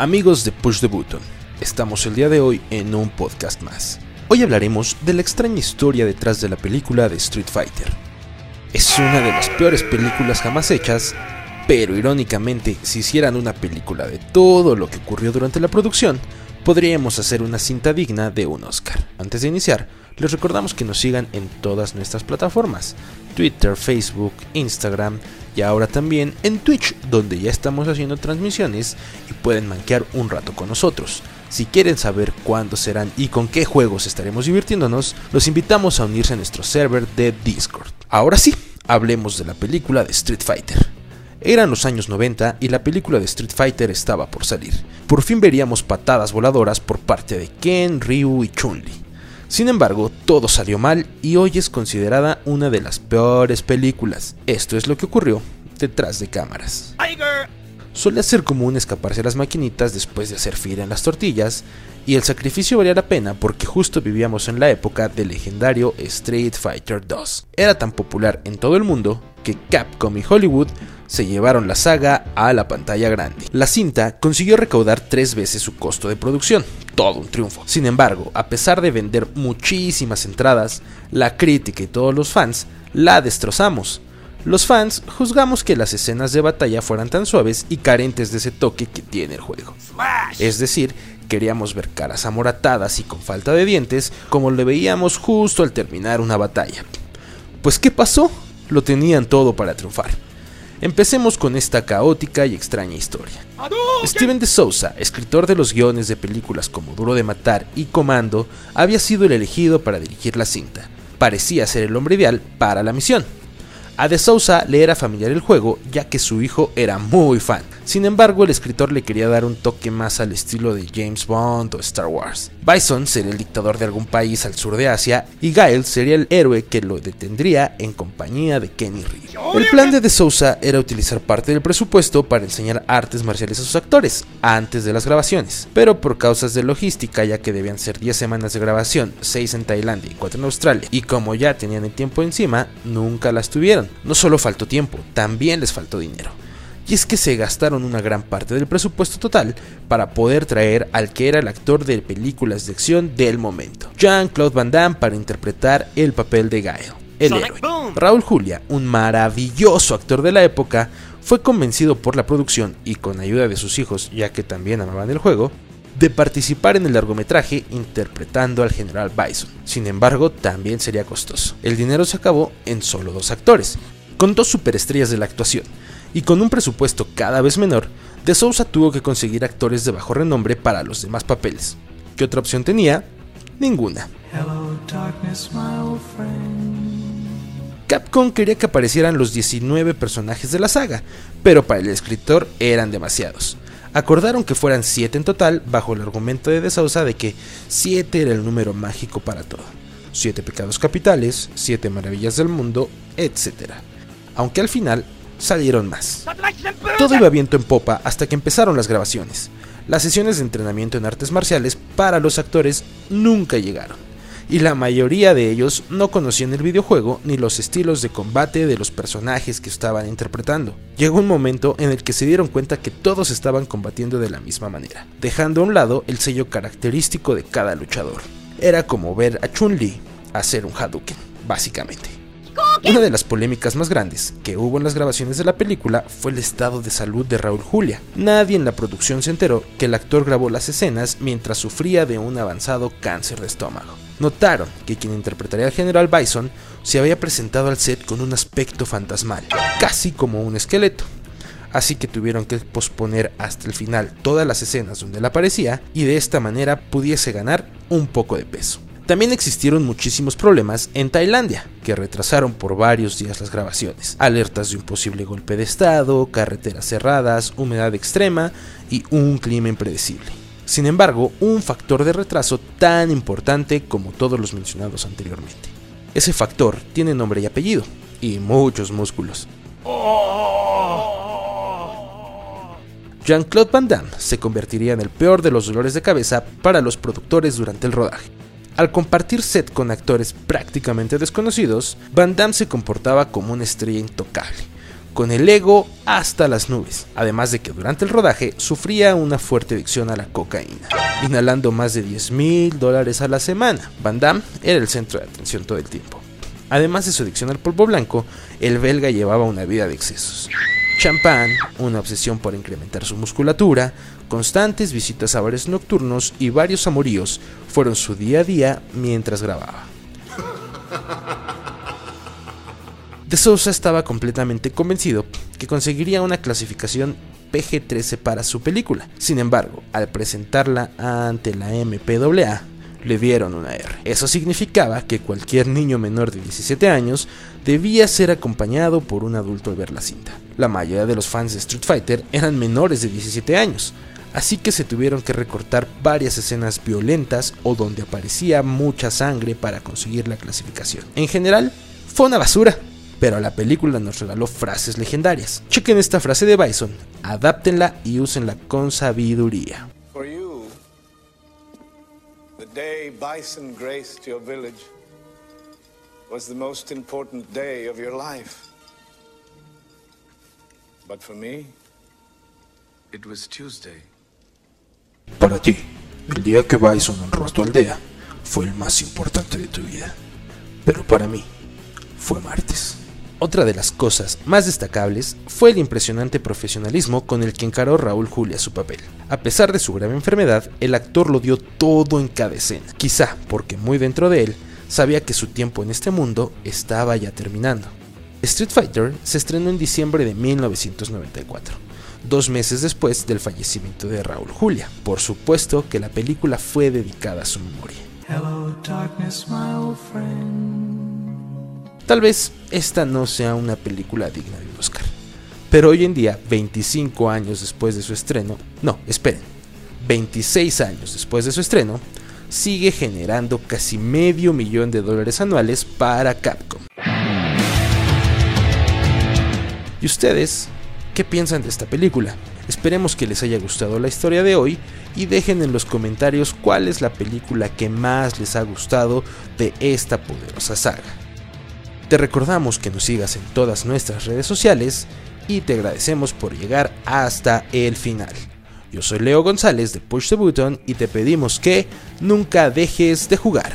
Amigos de Push the Button, estamos el día de hoy en un podcast más. Hoy hablaremos de la extraña historia detrás de la película de Street Fighter. Es una de las peores películas jamás hechas, pero irónicamente, si hicieran una película de todo lo que ocurrió durante la producción, podríamos hacer una cinta digna de un Oscar. Antes de iniciar, les recordamos que nos sigan en todas nuestras plataformas, Twitter, Facebook, Instagram y ahora también en Twitch, donde ya estamos haciendo transmisiones y pueden manquear un rato con nosotros. Si quieren saber cuándo serán y con qué juegos estaremos divirtiéndonos, los invitamos a unirse a nuestro server de Discord. Ahora sí, hablemos de la película de Street Fighter. Eran los años 90 y la película de Street Fighter estaba por salir. Por fin veríamos patadas voladoras por parte de Ken, Ryu y Chun-Li. Sin embargo, todo salió mal y hoy es considerada una de las peores películas. Esto es lo que ocurrió detrás de cámaras. Suele ser común escaparse a las maquinitas después de hacer fila en las tortillas, y el sacrificio valía la pena porque justo vivíamos en la época del legendario Street Fighter 2. Era tan popular en todo el mundo que Capcom y Hollywood se llevaron la saga a la pantalla grande. La cinta consiguió recaudar tres veces su costo de producción, todo un triunfo. Sin embargo, a pesar de vender muchísimas entradas, la crítica y todos los fans la destrozamos. Los fans juzgamos que las escenas de batalla fueran tan suaves y carentes de ese toque que tiene el juego. Es decir, queríamos ver caras amoratadas y con falta de dientes como lo veíamos justo al terminar una batalla. Pues ¿qué pasó? Lo tenían todo para triunfar. Empecemos con esta caótica y extraña historia. Steven de Souza, escritor de los guiones de películas como Duro de Matar y Comando, había sido el elegido para dirigir la cinta. Parecía ser el hombre ideal para la misión. A De Souza le era familiar el juego ya que su hijo era muy fan. Sin embargo, el escritor le quería dar un toque más al estilo de James Bond o Star Wars. Bison sería el dictador de algún país al sur de Asia y Gael sería el héroe que lo detendría en compañía de Kenny Ryu. El plan de De Souza era utilizar parte del presupuesto para enseñar artes marciales a sus actores antes de las grabaciones, pero por causas de logística, ya que debían ser 10 semanas de grabación, 6 en Tailandia y 4 en Australia, y como ya tenían el tiempo encima, nunca las tuvieron. No solo faltó tiempo, también les faltó dinero y es que se gastaron una gran parte del presupuesto total para poder traer al que era el actor de películas de acción del momento, Jean-Claude Van Damme para interpretar el papel de Gael, el héroe. Raúl Julia, un maravilloso actor de la época, fue convencido por la producción y con ayuda de sus hijos, ya que también amaban el juego, de participar en el largometraje interpretando al general Bison. Sin embargo, también sería costoso. El dinero se acabó en solo dos actores, con dos superestrellas de la actuación, y con un presupuesto cada vez menor, De Souza tuvo que conseguir actores de bajo renombre para los demás papeles. ¿Qué otra opción tenía? Ninguna. Capcom quería que aparecieran los 19 personajes de la saga, pero para el escritor eran demasiados. Acordaron que fueran 7 en total bajo el argumento de De Souza de que 7 era el número mágico para todo. 7 pecados capitales, 7 maravillas del mundo, etc. Aunque al final salieron más. Todo iba viento en popa hasta que empezaron las grabaciones. Las sesiones de entrenamiento en artes marciales para los actores nunca llegaron, y la mayoría de ellos no conocían el videojuego ni los estilos de combate de los personajes que estaban interpretando. Llegó un momento en el que se dieron cuenta que todos estaban combatiendo de la misma manera, dejando a un lado el sello característico de cada luchador. Era como ver a Chun-Li hacer un Hadouken, básicamente. Una de las polémicas más grandes que hubo en las grabaciones de la película fue el estado de salud de Raúl Julia. Nadie en la producción se enteró que el actor grabó las escenas mientras sufría de un avanzado cáncer de estómago. Notaron que quien interpretaría al general Bison se había presentado al set con un aspecto fantasmal, casi como un esqueleto. Así que tuvieron que posponer hasta el final todas las escenas donde él aparecía y de esta manera pudiese ganar un poco de peso. También existieron muchísimos problemas en Tailandia, que retrasaron por varios días las grabaciones. Alertas de un posible golpe de estado, carreteras cerradas, humedad extrema y un clima impredecible. Sin embargo, un factor de retraso tan importante como todos los mencionados anteriormente. Ese factor tiene nombre y apellido, y muchos músculos. Jean-Claude Van Damme se convertiría en el peor de los dolores de cabeza para los productores durante el rodaje. Al compartir set con actores prácticamente desconocidos, Van Damme se comportaba como una estrella intocable, con el ego hasta las nubes, además de que durante el rodaje sufría una fuerte adicción a la cocaína, inhalando más de 10 mil dólares a la semana. Van Damme era el centro de atención todo el tiempo. Además de su adicción al polvo blanco, el belga llevaba una vida de excesos. Champán, una obsesión por incrementar su musculatura, constantes visitas a bares nocturnos y varios amoríos fueron su día a día mientras grababa. De Sousa estaba completamente convencido que conseguiría una clasificación PG-13 para su película. Sin embargo, al presentarla ante la MPAA, le dieron una R. Eso significaba que cualquier niño menor de 17 años debía ser acompañado por un adulto al ver la cinta. La mayoría de los fans de Street Fighter eran menores de 17 años, así que se tuvieron que recortar varias escenas violentas o donde aparecía mucha sangre para conseguir la clasificación. En general, fue una basura pero la película nos regaló frases legendarias. Chequen esta frase de Bison, adáptenla y úsenla con sabiduría. Day Bison graced your village was the most important day of your life. But for me, it was Tuesday. Para ti, el día que Bison honró tu aldea fue el más importante de tu vida. Pero para mí, fue martes. Otra de las cosas más destacables fue el impresionante profesionalismo con el que encaró Raúl Julia su papel. A pesar de su grave enfermedad, el actor lo dio todo en cada escena, quizá porque muy dentro de él sabía que su tiempo en este mundo estaba ya terminando. Street Fighter se estrenó en diciembre de 1994, dos meses después del fallecimiento de Raúl Julia. Por supuesto que la película fue dedicada a su memoria. Tal vez esta no sea una película digna de un Oscar. Pero hoy en día, 25 años después de su estreno, no, esperen, 26 años después de su estreno, sigue generando casi medio millón de dólares anuales para Capcom. ¿Y ustedes qué piensan de esta película? Esperemos que les haya gustado la historia de hoy y dejen en los comentarios cuál es la película que más les ha gustado de esta poderosa saga. Te recordamos que nos sigas en todas nuestras redes sociales y te agradecemos por llegar hasta el final. Yo soy Leo González de Push the Button y te pedimos que nunca dejes de jugar.